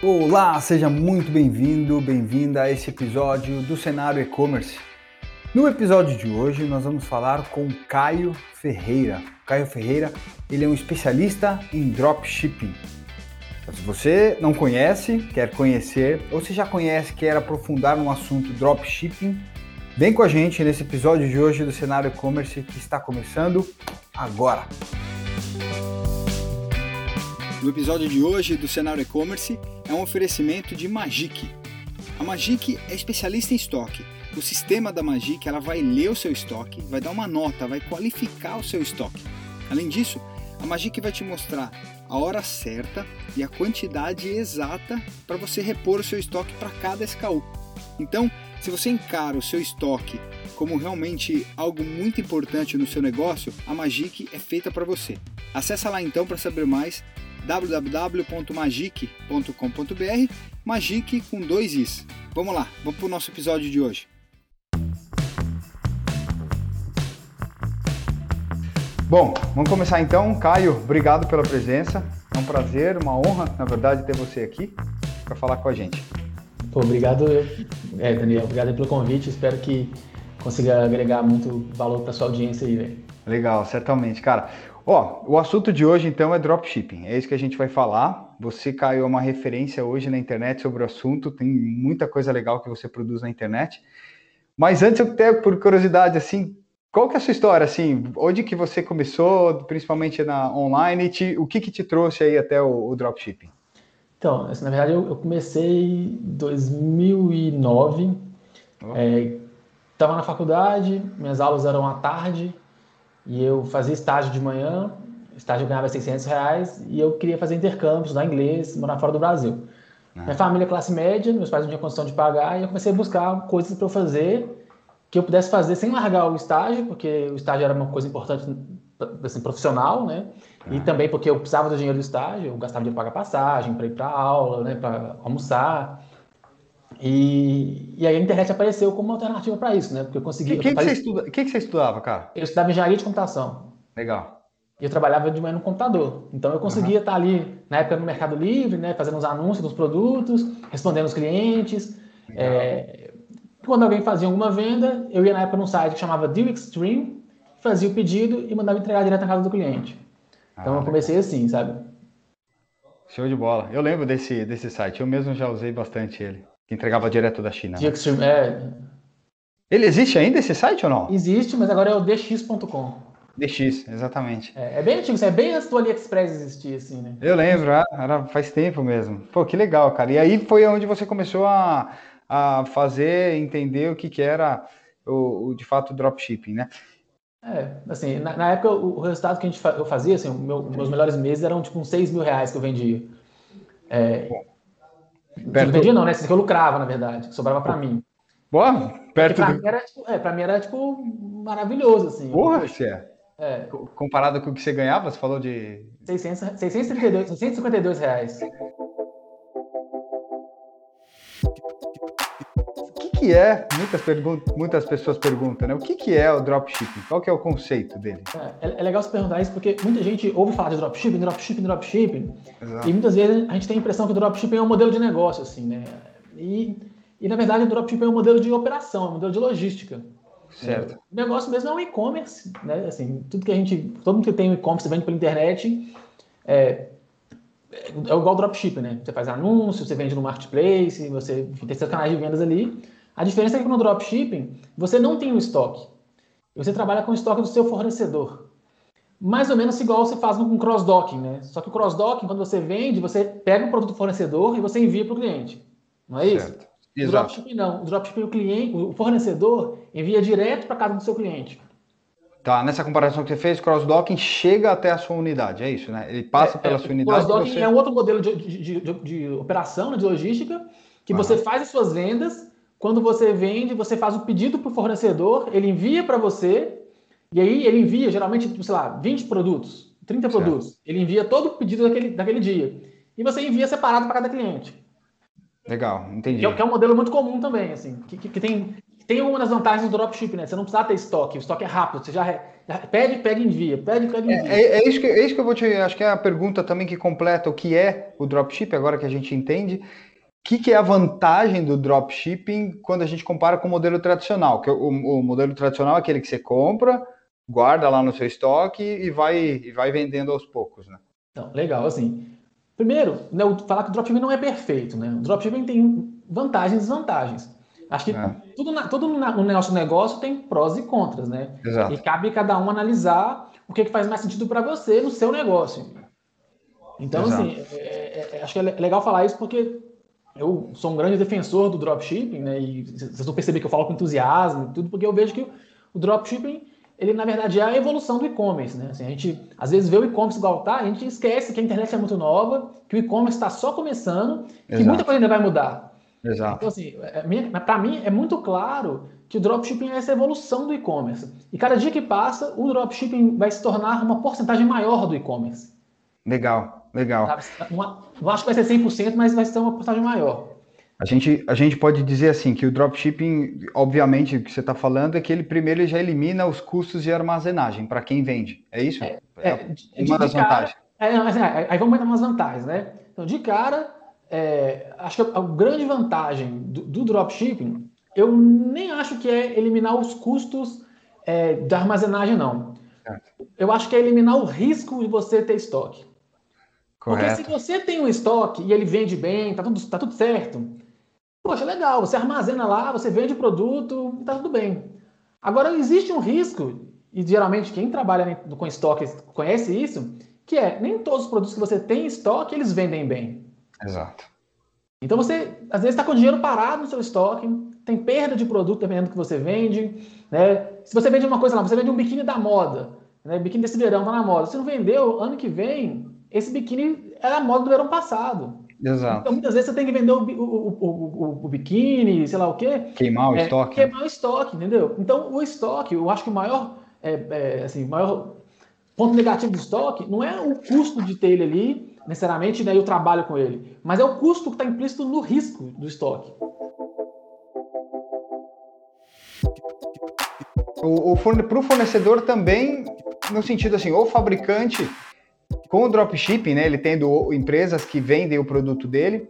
Olá, seja muito bem-vindo, bem-vinda a esse episódio do Cenário E-Commerce. No episódio de hoje, nós vamos falar com Caio Ferreira. Caio Ferreira, ele é um especialista em dropshipping. Se você não conhece, quer conhecer, ou se já conhece, quer aprofundar no assunto dropshipping, vem com a gente nesse episódio de hoje do Cenário E-Commerce que está começando agora. No episódio de hoje do Cenário E-Commerce é um oferecimento de Magic. A Magic é especialista em estoque. O sistema da Magic ela vai ler o seu estoque, vai dar uma nota, vai qualificar o seu estoque. Além disso, a Magic vai te mostrar a hora certa e a quantidade exata para você repor o seu estoque para cada SKU. Então, se você encara o seu estoque como realmente algo muito importante no seu negócio, a Magic é feita para você. Acesse lá então para saber mais www.magic.com.br, Magic com dois is. Vamos lá, vamos para o nosso episódio de hoje. Bom, vamos começar então. Caio, obrigado pela presença. É um prazer, uma honra, na verdade, ter você aqui para falar com a gente. Pô, obrigado, é, Daniel. Obrigado pelo convite. Espero que consiga agregar muito valor para sua audiência aí, velho. Legal, certamente, cara. Ó, o assunto de hoje então é dropshipping. É isso que a gente vai falar. Você caiu uma referência hoje na internet sobre o assunto. Tem muita coisa legal que você produz na internet. Mas antes eu tenho por curiosidade assim, qual que é a sua história assim? Onde que você começou, principalmente na online? Te, o que que te trouxe aí até o, o dropshipping? Então, assim, na verdade eu, eu comecei em 2009. Estava é, na faculdade, minhas aulas eram à tarde e eu fazia estágio de manhã, estágio eu ganhava 600 reais, e eu queria fazer intercâmbio, estudar inglês, morar fora do Brasil. Ah. Minha família é classe média, meus pais não tinham condição de pagar, e eu comecei a buscar coisas para eu fazer que eu pudesse fazer sem largar o estágio, porque o estágio era uma coisa importante assim, profissional, né? Ah. E também porque eu precisava do dinheiro do estágio, eu gastava dinheiro para pagar passagem, para ir para aula, né? para almoçar. E, e aí a internet apareceu como uma alternativa para isso, né? Porque eu consegui. O que, que, que, estuda, que, que você estudava, cara? Eu estudava engenharia de computação. Legal. E eu trabalhava de manhã no computador. Então eu conseguia uhum. estar ali, na época, no Mercado Livre, né? Fazendo os anúncios dos produtos, respondendo os clientes. É... Quando alguém fazia alguma venda, eu ia na época num site que chamava Deal Extreme, fazia o pedido e mandava entregar direto na casa do cliente. Então ah, eu comecei legal. assim, sabe? Show de bola. Eu lembro desse, desse site. Eu mesmo já usei bastante ele que entregava direto da China. Né? É... Ele existe ainda esse site ou não? Existe, mas agora é o dx.com. DX, exatamente. É, é, bem antigo, é bem antes do AliExpress existir, assim, né? Eu lembro, ah, era, faz tempo mesmo. Pô, que legal, cara. E aí foi onde você começou a, a fazer, entender o que, que era o, o de fato o dropshipping, né? É, assim, na, na época o, o, resultado que a gente, eu fazia, assim, meu, meus melhores meses eram tipo uns 6 mil reais que eu vendia. É, Perto... Não vendia não, né? Esse que eu lucrava, na verdade, que sobrava para mim. Boa, perto pra, do... mim era, tipo, é, pra mim era, tipo, maravilhoso, assim. Porra, você é. é. Comparado com o que você ganhava, você falou de... 600, 632, 652 reais. Que é, muitas, muitas pessoas perguntam, né? O que, que é o dropshipping? Qual que é o conceito dele? É, é legal você perguntar isso porque muita gente ouve falar de dropshipping, dropshipping, dropshipping, Exato. e muitas vezes a gente tem a impressão que o dropshipping é um modelo de negócio, assim, né? E, e na verdade o dropshipping é um modelo de operação, é um modelo de logística. Certo. O negócio mesmo é um e-commerce, né? Assim, tudo que a gente, todo mundo que tem um e-commerce vende pela internet, é, é igual dropshipping, né? Você faz anúncio, você vende no marketplace, você tem seus canais de vendas ali. A diferença é que no dropshipping você não tem o estoque. Você trabalha com o estoque do seu fornecedor. Mais ou menos igual você faz com cross-docking, né? Só que o cross-docking, quando você vende, você pega o produto do fornecedor e você envia para o cliente. Não é isso? O dropshipping não. O dropshipping, o cliente, o fornecedor envia direto para casa do seu cliente. Tá, nessa comparação que você fez, cross-docking chega até a sua unidade, é isso, né? Ele passa é, pela é, sua unidade. Cross-docking você... é um outro modelo de, de, de, de operação, né, de logística, que você faz as suas vendas quando você vende, você faz o pedido para o fornecedor, ele envia para você, e aí ele envia geralmente, sei lá, 20 produtos, 30 certo. produtos. Ele envia todo o pedido daquele, daquele dia. E você envia separado para cada cliente. Legal, entendi. Que é, que é, um modelo muito comum também, assim, que, que, que tem tem uma das vantagens do dropship, né? Você não precisa ter estoque, o estoque é rápido, você já, já pede, pega e envia, pede, pega e envia. É, é, é, isso que, é isso que eu vou te. Acho que é a pergunta também que completa o que é o dropship, agora que a gente entende. O que, que é a vantagem do dropshipping quando a gente compara com o modelo tradicional? Que o, o modelo tradicional é aquele que você compra, guarda lá no seu estoque e vai, e vai vendendo aos poucos, né? Então, legal, assim. Primeiro, né, falar que o dropshipping não é perfeito, né? O dropshipping tem vantagens e desvantagens. Acho que é. tudo, na, tudo no nosso negócio tem prós e contras, né? Exato. E cabe cada um analisar o que, que faz mais sentido para você no seu negócio. Então, Exato. assim, é, é, é, acho que é legal falar isso porque eu sou um grande defensor do dropshipping, né? E vocês vão perceber que eu falo com entusiasmo e tudo, porque eu vejo que o dropshipping, ele na verdade é a evolução do e-commerce, né? Assim, a gente às vezes vê o e-commerce igual tá, a gente esquece que a internet é muito nova, que o e-commerce está só começando, Exato. que muita coisa ainda vai mudar. Exato. Então, assim, é, para mim é muito claro que o dropshipping é essa evolução do e-commerce. E cada dia que passa, o dropshipping vai se tornar uma porcentagem maior do e-commerce. Legal, legal. Uma, não acho que vai ser 100%, mas vai ser uma porcentagem maior. A gente, a gente pode dizer assim que o dropshipping, obviamente, o que você está falando é que ele primeiro já elimina os custos de armazenagem para quem vende. É isso? É, é, é uma das cara, vantagens. É, assim, aí vamos entrar umas vantagens, né? Então, de cara, é, acho que a, grande vantagem do, do, dropshipping, eu nem acho que é eliminar os custos é, da armazenagem, não. Eu acho que é eliminar o risco de você ter estoque. Correto. Porque se você tem um estoque e ele vende bem, tá tudo, tá tudo certo, poxa, legal, você armazena lá, você vende o produto, tá tudo bem. Agora, existe um risco, e geralmente quem trabalha com estoque conhece isso, que é nem todos os produtos que você tem em estoque, eles vendem bem. Exato. Então você, às vezes, está com dinheiro parado no seu estoque, tem perda de produto dependendo do que você vende. Né? Se você vende uma coisa lá, você vende um biquíni da moda, né? biquíni desse verão está na moda. Se não vendeu, ano que vem, esse biquíni era a moda do verão passado. Exato. Então, muitas vezes você tem que vender o, o, o, o biquíni, sei lá o quê. Queimar o é, estoque. Queimar o estoque, entendeu? Então, o estoque, eu acho que o maior, é, é, assim, maior ponto negativo do estoque não é o custo de ter ele ali, necessariamente né, o trabalho com ele, mas é o custo que está implícito no risco do estoque. O, o para o fornecedor também, no sentido assim, o fabricante com o dropshipping, né, ele tendo empresas que vendem o produto dele,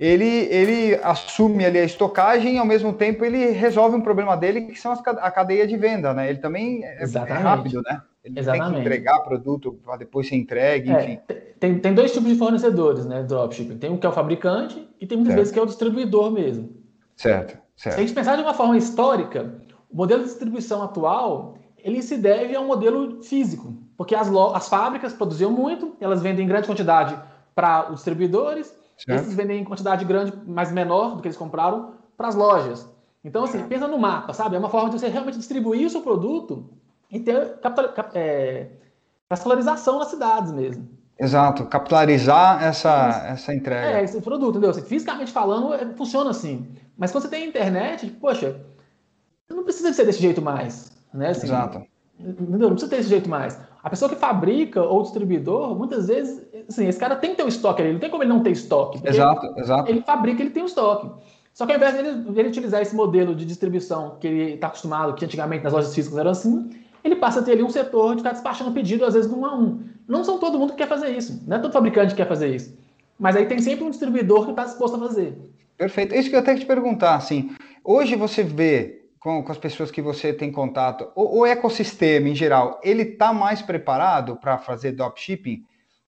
ele, ele assume ali a estocagem e ao mesmo tempo ele resolve um problema dele que são as, a cadeia de venda, né? Ele também é, é rápido, né? Ele Exatamente. tem que entregar produto para depois ser entregue, é, enfim. Tem, tem dois tipos de fornecedores, né, dropshipping. Tem um que é o fabricante e tem muitas certo. vezes que é o distribuidor mesmo. Certo, certo. Se a gente pensar de uma forma histórica, o modelo de distribuição atual, ele se deve a um modelo físico, porque as, as fábricas produziam muito, elas vendem em grande quantidade para os distribuidores, certo. esses vendem em quantidade grande, mas menor do que eles compraram, para as lojas. Então, assim, pensa no mapa, sabe? É uma forma de você realmente distribuir o seu produto e ter capital, cap, é, nas cidades mesmo. Exato, capitalizar essa, essa entrega. É, esse produto, entendeu? Assim, fisicamente falando, é, funciona assim. Mas quando você tem internet, poxa, não precisa ser desse jeito mais. Né? Assim, Exato. Entendeu? Não precisa ter desse jeito mais. A pessoa que fabrica ou distribuidor, muitas vezes, assim, esse cara tem que ter um estoque ali, não tem como ele não ter estoque. Exato, exato. Ele fabrica, ele tem um estoque. Só que ao invés dele, dele utilizar esse modelo de distribuição que ele está acostumado, que antigamente nas lojas físicas era assim, ele passa a ter ali um setor de ficar despachando pedido, às vezes, de um a um. Não são todo mundo que quer fazer isso, não é todo fabricante que quer fazer isso. Mas aí tem sempre um distribuidor que está disposto a fazer. Perfeito. Isso que eu até te perguntar, assim, hoje você vê com, com as pessoas que você tem contato, o, o ecossistema em geral, ele está mais preparado para fazer dropshipping?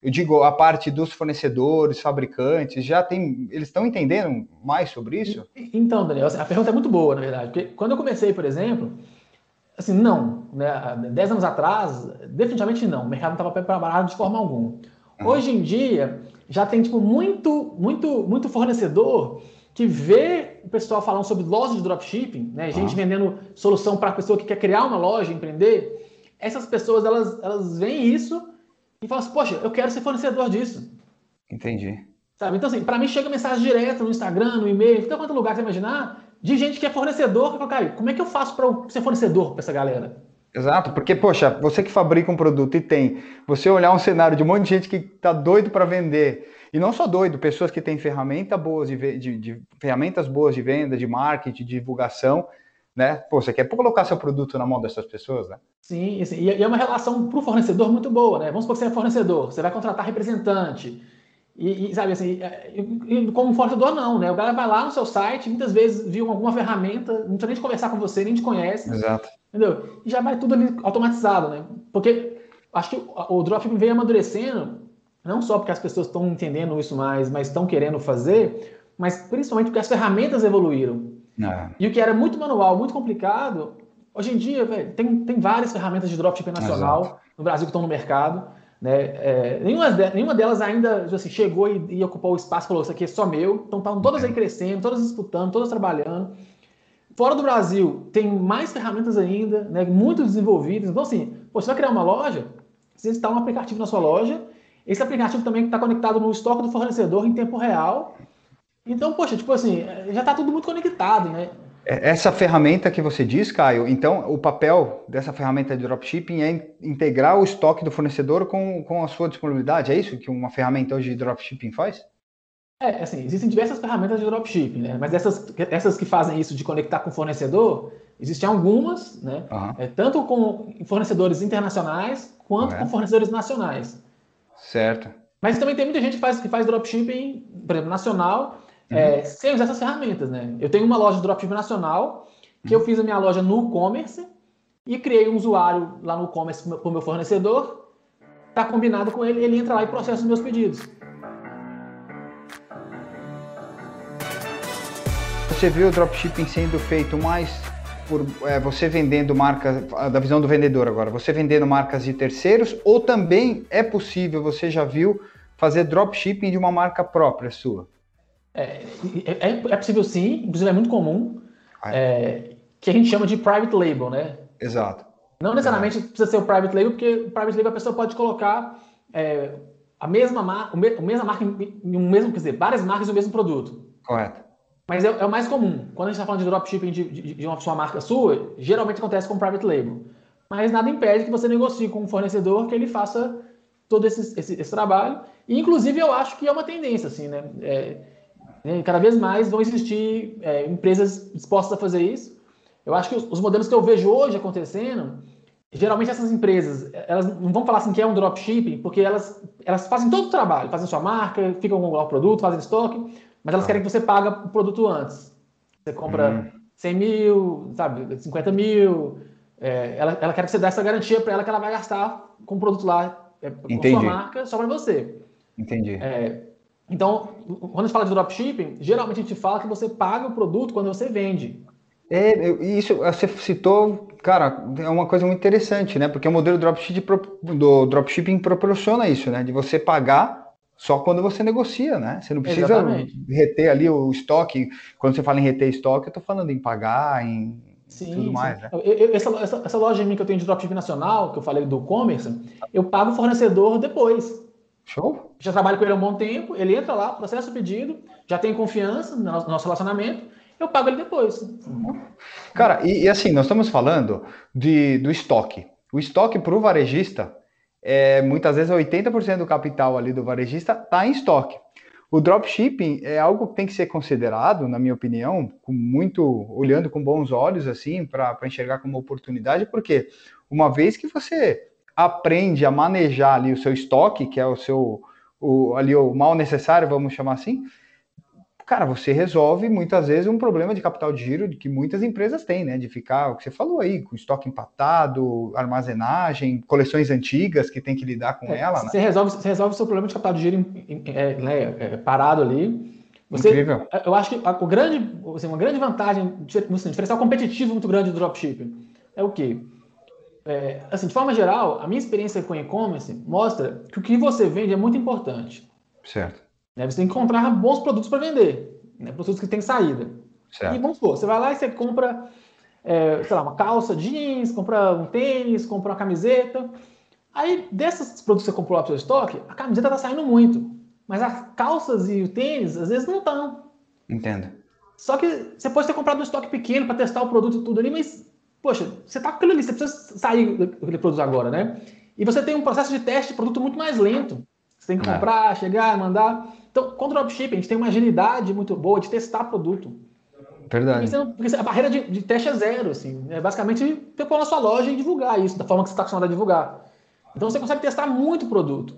Eu digo, a parte dos fornecedores, fabricantes, já tem, eles estão entendendo mais sobre isso? Então, Daniel, assim, a pergunta é muito boa, na verdade, porque quando eu comecei, por exemplo, Assim, não. Né? Dez anos atrás, definitivamente não. O mercado não estava preparado de forma alguma. Uhum. Hoje em dia, já tem tipo, muito, muito, muito fornecedor que vê o pessoal falando sobre lojas de dropshipping, né? gente uhum. vendendo solução para a pessoa que quer criar uma loja, empreender. Essas pessoas, elas, elas veem isso e falam assim, poxa, eu quero ser fornecedor disso. Entendi. Sabe? Então, assim, para mim chega mensagem direta no Instagram, no e-mail, em quanto lugar você imaginar, de gente que é fornecedor, que fala, cara, como é que eu faço para ser fornecedor para essa galera? Exato, porque, poxa, você que fabrica um produto e tem, você olhar um cenário de um monte de gente que está doido para vender, e não só doido, pessoas que têm ferramenta boas de, de, de, ferramentas boas de venda, de marketing, de divulgação, né? Pô, você quer colocar seu produto na mão dessas pessoas, né? Sim, sim. e é uma relação para o fornecedor muito boa, né? Vamos supor que você é fornecedor, você vai contratar representante. E, e sabe assim, é, como fornecedor não, né? O cara vai lá no seu site, muitas vezes viu alguma ferramenta, não precisa nem de conversar com você, nem te conhece. Exato. Entendeu? E já vai tudo ali automatizado, né? Porque acho que o, o vem amadurecendo, não só porque as pessoas estão entendendo isso mais, mas estão querendo fazer, mas principalmente porque as ferramentas evoluíram. É. E o que era muito manual, muito complicado, hoje em dia, véio, tem, tem várias ferramentas de dropshipping nacional Exato. no Brasil que estão no mercado. Né? É, nenhuma, de, nenhuma delas ainda assim, chegou e, e, ocupou o espaço e falou: Isso aqui é só meu. Então estão todas aí crescendo, todas disputando, todas trabalhando. Fora do Brasil, tem mais ferramentas ainda, né, muito desenvolvidas. Então, assim, pô, você vai criar uma loja, você instala um aplicativo na sua loja. Esse aplicativo também está conectado no estoque do fornecedor em tempo real. Então, poxa, tipo assim, já está tudo muito conectado, né? É, essa ferramenta que você diz, Caio, então o papel dessa ferramenta de dropshipping é integrar o estoque do fornecedor com, com a sua disponibilidade. É isso que uma ferramenta hoje de dropshipping faz? É, assim, existem diversas ferramentas de dropshipping, né? Mas essas, essas que fazem isso de conectar com o fornecedor, existem algumas, né? Uhum. É, tanto com fornecedores internacionais quanto com fornecedores nacionais. Certo. Mas também tem muita gente que faz, que faz dropshipping, por exemplo, nacional, é, uhum. sem usar essas ferramentas, né? Eu tenho uma loja de dropshipping nacional, que uhum. eu fiz a minha loja no e-commerce e criei um usuário lá no e-commerce para o meu fornecedor. Tá combinado com ele, ele entra lá e processa os meus pedidos. Você viu o dropshipping sendo feito mais por é, você vendendo marcas, da visão do vendedor agora, você vendendo marcas de terceiros, ou também é possível, você já viu, fazer dropshipping de uma marca própria sua? É, é, é, possível sim, inclusive é muito comum, ah, é. é, que a gente chama de private label, né? Exato. Não necessariamente é. precisa ser o private label, porque o private label a pessoa pode colocar é, a mesma marca, a mesma marca um mesmo, quer dizer, várias marcas no mesmo produto. Correto. Mas é, é, o mais comum. Quando a gente está falando de dropshipping de, de, de, uma sua marca sua, geralmente acontece com private label. Mas nada impede que você negocie com um fornecedor que ele faça todo esse, esse, esse trabalho. E, inclusive, eu acho que é uma tendência, assim, né? É, né? Cada vez mais vão existir é, empresas dispostas a fazer isso. Eu acho que os, os, modelos que eu vejo hoje acontecendo, geralmente essas empresas, elas não vão falar assim que é um dropshipping, porque elas, elas fazem todo o trabalho, fazem sua marca, ficam com o produto, fazem estoque, mas elas ah. querem que você pague o produto antes. Você compra hum. 100 mil, sabe, 50 mil, é, ela, ela quer que você dê essa garantia para ela que ela vai gastar com o produto lá, é, com Entendi. sua marca, só para você. Entendi. É, então, quando a gente fala de dropshipping, geralmente a gente fala que você paga o produto quando você vende. É, isso você citou, cara, é uma coisa muito interessante, né? Porque o modelo dropshipping, do dropshipping proporciona isso, né? De você pagar só quando você negocia, né? Você não precisa Exatamente. reter ali o estoque. Quando você fala em reter estoque, eu estou falando em pagar, em sim, tudo mais, sim. né? Eu, essa, essa, essa, loja minha que eu tenho de dropshipping nacional, que eu falei do e-commerce, eu pago o fornecedor depois. Show. Já trabalho com ele há um bom tempo, ele entra lá, processa o pedido, já tem confiança no nosso relacionamento, eu pago ele depois. Cara, e, e assim, nós estamos falando de, do estoque. O estoque para o varejista, é, muitas vezes 80% do capital ali do varejista está em estoque. O dropshipping é algo que tem que ser considerado, na minha opinião, com muito olhando com bons olhos assim para enxergar como oportunidade, porque uma vez que você aprende a manejar ali o seu estoque, que é o seu o, ali o mal necessário, vamos chamar assim, cara, você resolve muitas vezes um problema de capital de giro que muitas empresas têm, né? De ficar, o que você falou aí, com estoque empatado, armazenagem, coleções antigas que tem que lidar com é, ela. Você, né? resolve, você resolve o seu problema de capital de giro é, né, é, parado ali. Você, Incrível. Eu acho que a, o grande, assim, uma grande vantagem, assim, diferencial competitivo muito grande do dropshipping é o quê? é, assim, de forma geral, a minha experiência com e-commerce mostra que o que você vende é muito importante. Certo. Né? Você tem que encontrar bons produtos para vender, né? produtos que têm saída. Certo. E vamos supor, você vai lá e você compra, é, sei lá, uma calça jeans, compra um tênis, compra uma camiseta. Aí, desses produtos que você comprou lá para o seu estoque, a camiseta está saindo muito. Mas as calças e o tênis, às vezes, não estão. Entendo. Só que você pode ter comprado um estoque pequeno para testar o produto e tudo ali, mas Poxa, você está com aquilo ali, você precisa sair daquele produto agora, né? E você tem um processo de teste de produto muito mais lento. Tem que é. comprar, é. chegar, mandar. Então, com o dropshipping, a gente tem uma agilidade muito boa de testar produto. Verdade. Porque, porque a barreira de, de, teste é zero, assim. É basicamente ter pôr na sua loja e divulgar isso, da forma que você está acostumado a divulgar. Então você consegue testar muito produto.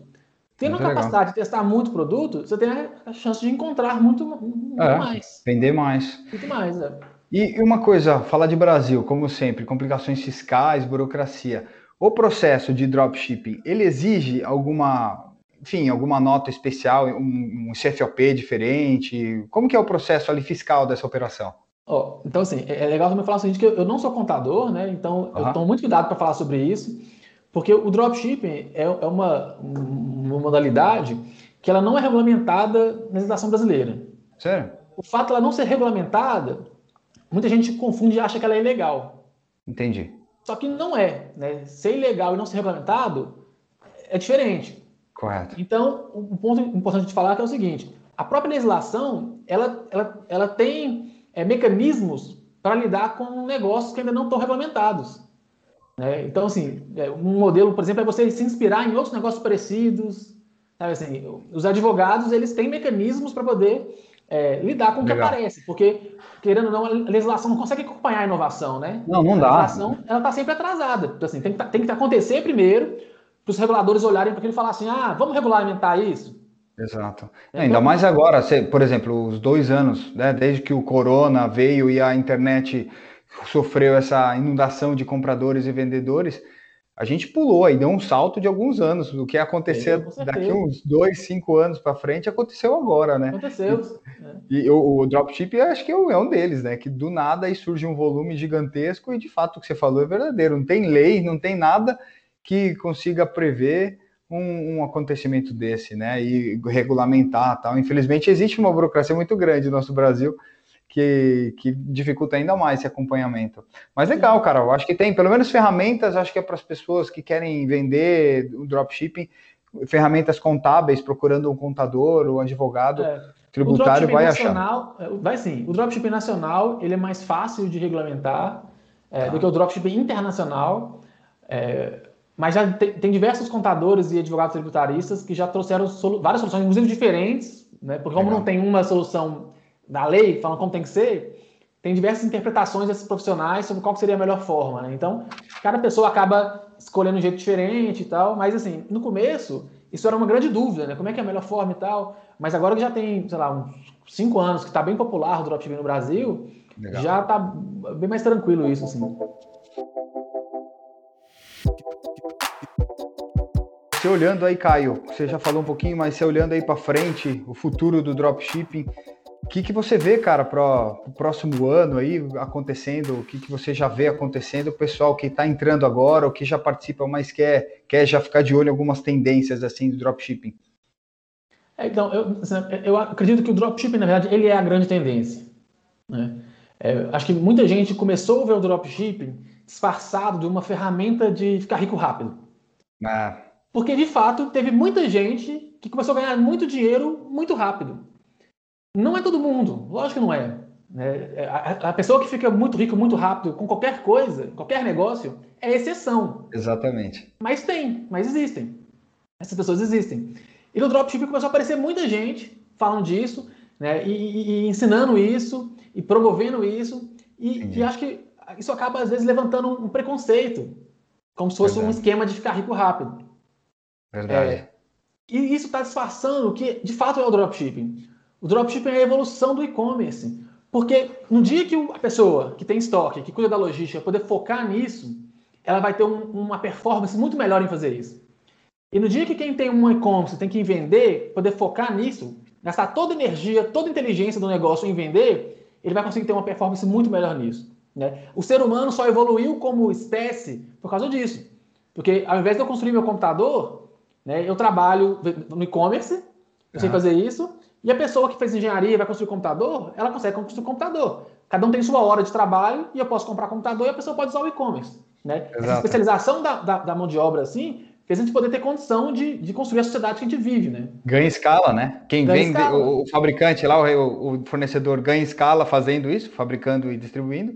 Tendo muito a capacidade legal. de testar muito produto, você tem a chance de encontrar muito, muito é, mais. Vender mais. Muito mais, é. E uma coisa, falar de Brasil, como sempre, complicações fiscais, burocracia. O processo de dropshipping, ele exige alguma, enfim, alguma nota especial, um, um CFOP diferente? Como que é o processo ali fiscal dessa operação? Oh, então, assim, é, é legal também falar o seguinte, que eu, não sou contador, né? Então, uhum. eu tomo muito cuidado para falar sobre isso, porque o dropshipping é, é uma, uma modalidade que ela não é regulamentada na legislação brasileira. Sério? O fato de ela não ser regulamentada muita gente confunde e acha que ela é ilegal. Entendi. Só que não é. Né? Ser ilegal e não ser regulamentado é diferente. Correto. Então, um ponto importante de falar é, é o seguinte: a própria legislação ela, ela, ela tem é, mecanismos para lidar com negócios que ainda não estão regulamentados. Né? Então, assim, é, um modelo, por exemplo, é você se inspirar em outros negócios parecidos. Sabe assim, os advogados eles têm mecanismos para poder é, lidar com o que aparece, porque, querendo ou não, a legislação não consegue acompanhar a inovação, né? Não, não dá. A legislação está sempre atrasada. Então, assim, tem que, tá, tem que acontecer primeiro para os reguladores olharem para aquilo e falar assim, ah, vamos regulamentar isso? Exato. É, Ainda mais agora, por exemplo, os dois anos, né, desde que o corona veio e a internet sofreu essa inundação de compradores e vendedores, a gente pulou aí, deu um salto de alguns anos. O que aconteceu daqui uns dois, cinco anos para frente aconteceu agora, né? Aconteceu. E, e o, o dropship acho que é um deles, né? Que do nada aí surge um volume gigantesco e de fato o que você falou é verdadeiro. Não tem lei, não tem nada que consiga prever um, um acontecimento desse, né? E regulamentar tal. Infelizmente existe uma burocracia muito grande no nosso Brasil que, que dificulta ainda mais esse acompanhamento. Mas legal, cara, eu acho que tem pelo menos ferramentas, acho que é para as pessoas que querem vender o dropshipping, ferramentas contábeis, procurando um contador ou um advogado é. tributário, vai nacional, achar. É, vai sim. O dropshipping nacional ele é mais fácil de regulamentar é, do que o dropshipping internacional. É, mas já tem, tem, diversos contadores e advogados tributaristas que já trouxeram solu várias soluções, inclusive diferentes, né? Porque como Legal. não tem uma solução da lei, falando como tem que ser, tem diversas interpretações desses profissionais sobre qual seria a melhor forma, né? Então, cada pessoa acaba escolhendo um jeito diferente e tal, mas assim, no começo, isso era uma grande dúvida, né? Como é que é a melhor forma e tal, mas agora que já tem, sei lá, uns cinco anos que está bem popular o dropshipping no Brasil, Legal. já está bem mais tranquilo isso, assim. Você olhando aí, Caio, você já falou um pouquinho, mas você olhando aí para frente, o futuro do dropshipping, o que, que você vê, cara, para o próximo ano aí acontecendo? O que, que você já vê acontecendo? O pessoal que está entrando agora, o que já participa, mas quer, quer já ficar de olho em algumas tendências assim do dropshipping? É, então, eu, eu acredito que o dropshipping, na verdade, ele é a grande tendência. Né? É, acho que muita gente começou a ver o dropshipping disfarçado de uma ferramenta de ficar rico rápido. Ah. Porque, de fato, teve muita gente que começou a ganhar muito dinheiro muito rápido. Não é todo mundo, lógico que não é. é a, a pessoa que fica muito rico muito rápido com qualquer coisa, qualquer negócio, é exceção. Exatamente. Mas tem, mas existem. Essas pessoas existem. E no dropshipping começou a aparecer muita gente falando disso, né, e, e, e ensinando isso, e promovendo isso, e, e, acho que isso acaba, às vezes, levantando um preconceito, como se fosse Verdade. um esquema de ficar rico rápido. Verdade. É, e isso está disfarçando o que, de fato, é o dropshipping. O dropshipping é a evolução do e-commerce. Porque no dia que a pessoa que tem estoque, que cuida da logística, poder focar nisso, ela vai ter um, uma performance muito melhor em fazer isso. E no dia que quem tem um e-commerce tem que vender, poder focar nisso, gastar toda a energia, toda a inteligência do negócio em vender, ele vai conseguir ter uma performance muito melhor nisso. Né? O ser humano só evoluiu como espécie por causa disso. Porque ao invés de eu construir meu computador, né, eu trabalho no e-commerce, eu sei fazer isso, e a pessoa que fez engenharia e vai construir computador, ela consegue construir computador. Cada um tem sua hora de trabalho e eu posso comprar computador e a pessoa pode usar o e-commerce. Né? Essa especialização da, da, da, mão de obra, assim, fez a gente poder ter condição de, de construir a sociedade que a gente vive, né? Ganha escala, né? Quem ganha vende. O, o, fabricante lá, o, o, fornecedor ganha escala fazendo isso, fabricando e distribuindo.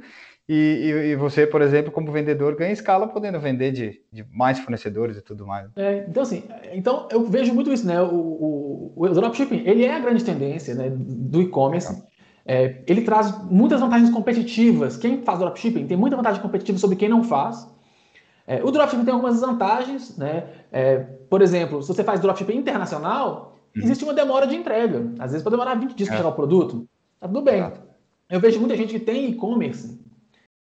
E, e, e, você, por exemplo, como vendedor, ganha escala podendo vender de, de mais fornecedores e tudo mais. É, então, assim, então eu vejo muito isso, né? O, o, o dropshipping, ele é a grande tendência né, do e-commerce. É, ele traz muitas vantagens competitivas. Quem faz dropshipping tem muita vantagem competitiva sobre quem não faz. É, o dropshipping tem algumas vantagens, né? É, por exemplo, se você faz dropshipping internacional, uhum. existe uma demora de entrega. Às vezes pode demorar 20 dias para é. chegar o produto. Tá tudo bem. Eu vejo muita gente que tem e-commerce,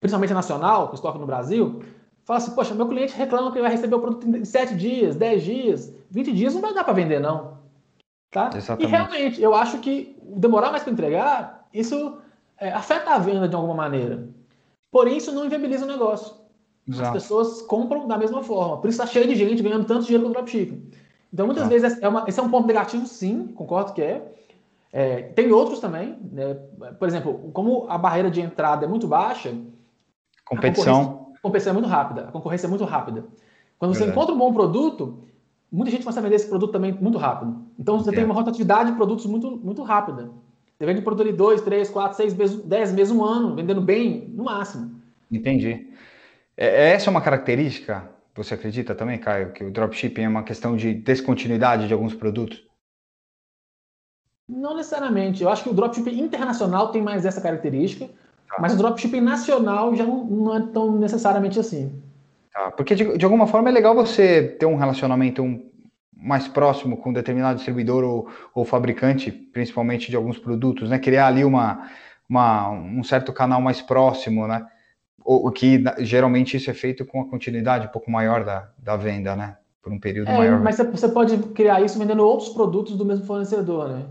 principalmente nacional, com estoque no Brasil, fala assim, poxa, meu cliente reclama que vai receber o produto em 7 dias, 10 dias, 20 dias não vai dar para vender, não. Tá? Exatamente. E realmente, eu acho que demorar mais para entregar, isso é, afeta a venda de alguma maneira. Porém, isso não inviabiliza o negócio. Exato. As pessoas compram da mesma forma. Por isso está cheio de gente ganhando tanto dinheiro com dropshipping. Então, muitas vezes, é uma, esse é um ponto negativo, sim, concordo que é. é tem outros também. Né? Por exemplo, como a barreira de entrada é muito baixa. Competição. A competição é muito rápida. A concorrência é muito rápida. Quando você encontra um bom produto, muita gente começa a vender esse produto também muito rápido. Então, você é. tem uma rotatividade de produtos muito, muito rápida. Você vende produto de 2, 3, 4, 6 meses, 10 meses, um ano, vendendo bem, no máximo. Entendi. É, essa é uma característica, você acredita também, Caio, que o dropshipping é uma questão de descontinuidade de alguns produtos? Não necessariamente. Eu acho que o dropshipping internacional tem mais essa característica, tá. mas o dropshipping nacional já não, não é tão necessariamente assim. Tá, porque de, de, alguma forma é legal você ter um relacionamento um, mais próximo com um determinado distribuidor ou, ou, fabricante, principalmente de alguns produtos, né? Criar ali uma, uma, um certo canal mais próximo, né? O que geralmente isso é feito com a continuidade um pouco maior da, da venda, né? Por um período é, maior. Mas você pode criar isso vendendo outros produtos do mesmo fornecedor, né?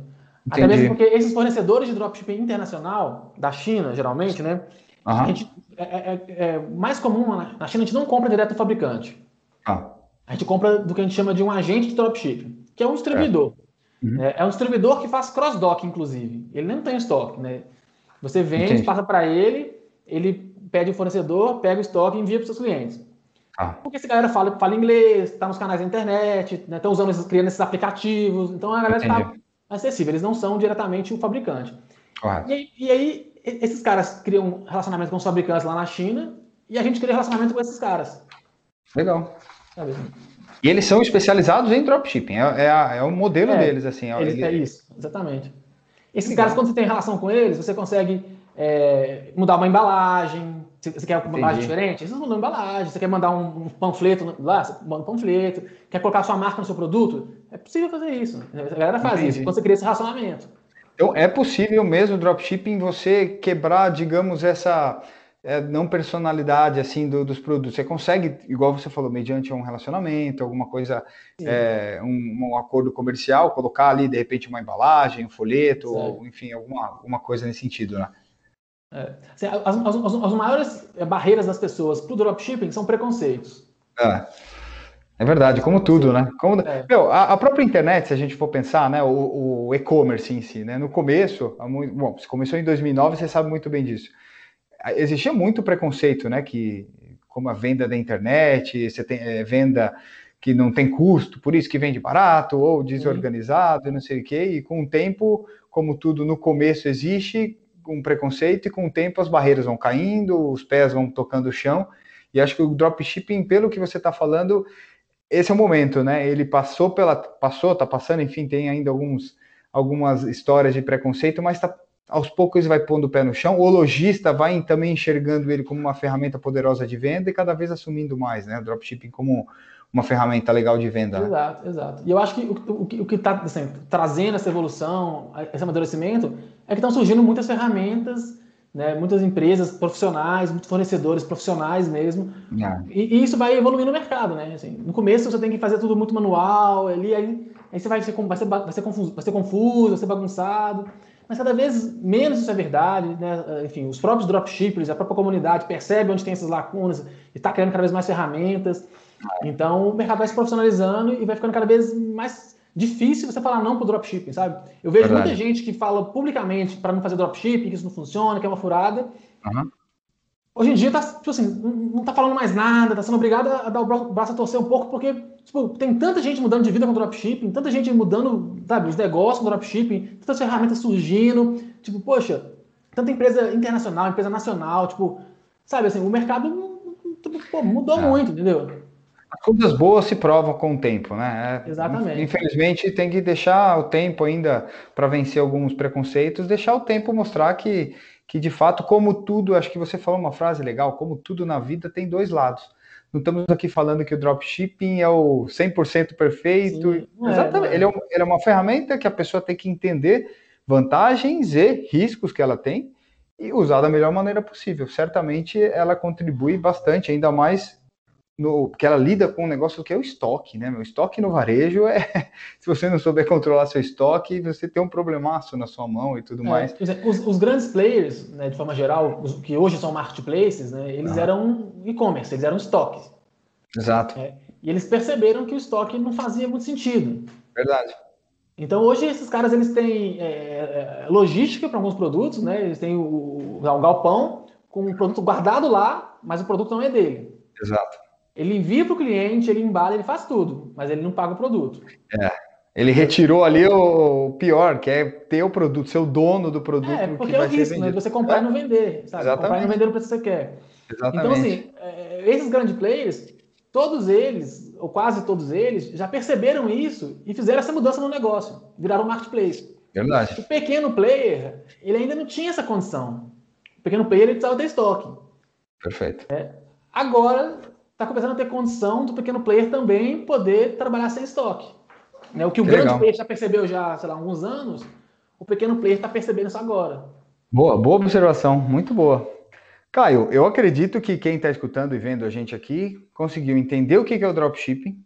Entendi. Até mesmo porque esses fornecedores de dropshipping internacional, da China, geralmente, né? Uhum. A gente, é, é, é, é, mais comum, na China a gente não compra direto do fabricante. Ah. A gente compra do que a gente chama de um agente de dropshipping, que é um distribuidor. Uhum. É, é, um distribuidor que faz cross-dock, inclusive. Ele nem tem estoque, né? Você vende, Entendi. passa para ele, ele pede o fornecedor, pega o estoque e envia para os seus clientes. Ah. Porque essa galera fala, fala inglês, está nos canais da internet, estão né, usando esses, criando esses aplicativos, então a galera está acessível, eles não são diretamente o fabricante. E aí, e, aí, esses caras criam relacionamento com os fabricantes lá na China e a gente cria relacionamento com esses caras. Legal. Sabe? E eles são especializados em dropshipping, é, é, é o modelo é, deles, assim. É, eles, é isso, exatamente. Esses Legal. caras, quando você tem relação com eles, você consegue é, mudar uma embalagem. Você quer uma embalagem diferente? Você manda uma embalagem. Você quer mandar um, um panfleto lá? Você manda um panfleto. Quer colocar sua marca no seu produto? É possível fazer isso. A galera faz Entendi. isso quando você cria esse relacionamento. Então, é possível mesmo dropshipping você quebrar, digamos, essa é, não personalidade assim do, dos produtos. Você consegue, igual você falou, mediante um relacionamento, alguma coisa, é, um, um, acordo comercial, colocar ali de repente uma embalagem, um folheto, ou, enfim, alguma, alguma coisa nesse sentido, né? É. Assim, as, as, as, maiores barreiras das pessoas para o dropshipping são preconceitos. É. É verdade, como tudo, né? Como, é. meu, a, a, própria internet, se a gente for pensar, né, o, o e-commerce em si, né, no começo, bom, se começou em 2009, você sabe muito bem disso. Existia muito preconceito, né, que como a venda da internet, você tem é, venda que não tem custo, por isso que vende barato ou desorganizado, não sei o quê, e com o tempo, como tudo no começo existe, com preconceito e com o tempo as barreiras vão caindo, os pés vão tocando o chão. E acho que o dropshipping, pelo que você está falando, esse é o momento, né? Ele passou pela, passou, está passando, enfim, tem ainda alguns, algumas histórias de preconceito, mas tá, aos poucos vai pondo o pé no chão. O lojista vai também enxergando ele como uma ferramenta poderosa de venda e cada vez assumindo mais, né? O dropshipping como uma ferramenta legal de venda. Né? Exato, exato. E eu acho que o, o, o que está assim, trazendo essa evolução, esse amadurecimento, é que estão surgindo muitas ferramentas, né, muitas empresas profissionais, muitos fornecedores profissionais mesmo. É. E, e, isso vai evoluir no mercado, né? Assim, no começo você tem que fazer tudo muito manual, ali, aí, aí você vai ser, vai, ser, vai, ser confuso, vai ser confuso, vai ser bagunçado. Mas cada vez menos isso é verdade, né? Enfim, os próprios dropshippers, a própria comunidade percebe onde tem essas lacunas e está criando cada vez mais ferramentas. Então o mercado vai se profissionalizando e vai ficando cada vez mais difícil você falar não pro dropshipping, sabe? Eu vejo Verdade. muita gente que fala publicamente para não fazer dropshipping, que isso não funciona, que é uma furada. Uhum. Hoje em dia tá, tipo assim, não tá falando mais nada, tá sendo obrigado a dar o braço a torcer um pouco, porque tipo, tem tanta gente mudando de vida com dropshipping, tanta gente mudando, sabe, os negócios com dropshipping, tantas ferramentas surgindo, tipo, poxa, tanta empresa internacional, empresa nacional, tipo, sabe assim, o mercado tipo, pô, mudou é. muito, entendeu? As coisas boas se provam com o tempo, né? É, Exatamente. Infelizmente, tem que deixar o tempo ainda para vencer alguns preconceitos, deixar o tempo mostrar que, que, de fato, como tudo, acho que você falou uma frase legal, como tudo na vida tem dois lados. Não estamos aqui falando que o dropshipping é o 100% perfeito. Sim, é, Exatamente. É, ele, é, ele é uma ferramenta que a pessoa tem que entender vantagens e riscos que ela tem e usar da melhor maneira possível. Certamente ela contribui bastante, ainda mais no, porque ela lida com um negócio que é o estoque, né? O estoque no varejo é. Se você não souber controlar seu estoque, você tem um problemaço na sua mão e tudo é, mais. Os, os, grandes players, né, de forma geral, os, que hoje são marketplaces, né, eles ah. eram e-commerce, eles eram estoques. Exato. É, e eles perceberam que o estoque não fazia muito sentido. Verdade. Então hoje esses caras eles têm é, é logística para alguns produtos, né? Eles têm o, o galpão com o produto guardado lá, mas o produto não é dele. Exato. Ele envia para o cliente, ele embala, ele faz tudo, mas ele não paga o produto. É. Ele retirou ali o pior, que é ter o produto, ser o dono do produto. É, porque é o risco, né? Você comprar é. e não vender, sabe? Exatamente. Comprar e não vender o preço que você quer. Exatamente. Então, assim, é, esses grandes players, todos eles, ou quase todos eles, já perceberam isso e fizeram essa mudança no negócio, viraram marketplace. Verdade. O pequeno player, ele ainda não tinha essa condição. O pequeno player, ele precisava ter estoque. Perfeito. É, agora, está começando a ter condição do pequeno player também poder trabalhar sem estoque. Né? O que o que grande legal. player já percebeu já, sei lá, há alguns anos, o pequeno player está percebendo isso agora. Boa, boa observação, muito boa. Caio, eu acredito que quem está escutando e vendo a gente aqui conseguiu entender o que é o dropshipping,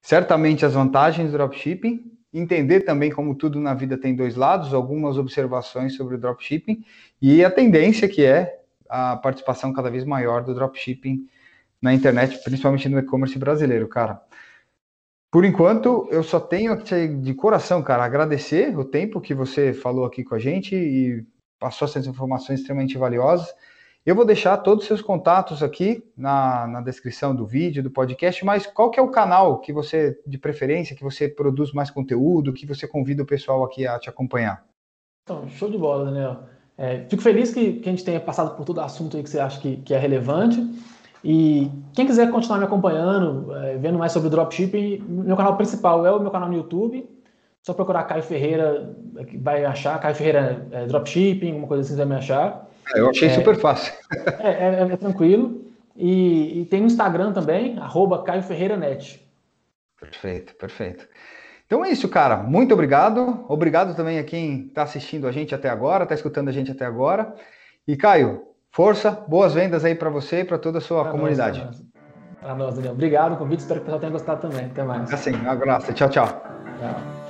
certamente as vantagens do dropshipping, entender também como tudo na vida tem dois lados, algumas observações sobre o dropshipping e a tendência que é a participação cada vez maior do dropshipping na internet, principalmente no e-commerce brasileiro, cara. Por enquanto, eu só tenho de coração, cara, agradecer o tempo que você falou aqui com a gente e passou essas informações extremamente valiosas. Eu vou deixar todos os seus contatos aqui na, na descrição do vídeo, do podcast, mas qual que é o canal que você, de preferência, que você produz mais conteúdo, que você convida o pessoal aqui a te acompanhar? Então, show de bola, Daniel. É, fico feliz que, que, a gente tenha passado por todo o assunto que você acha que, que é relevante. E quem quiser continuar me acompanhando, é, vendo mais sobre o dropshipping, meu canal principal é o meu canal no YouTube. Só procurar Caio Ferreira, vai achar. Caio Ferreira é, Dropshipping, uma coisa assim, vai me achar. É, eu achei é, super fácil. É, é, é tranquilo. E, e, tem no Instagram também, arroba Caio Ferreira Net. Perfeito, perfeito. Então é isso, cara. Muito obrigado. Obrigado também a quem está assistindo a gente até agora, está escutando a gente até agora. E Caio, força, boas vendas aí para você e para toda a sua pra comunidade. Para nós, Daniel. Obrigado, convite. Espero que o pessoal tenha gostado também. Até mais. Assim, um abraço. Tchau, tchau. Tchau.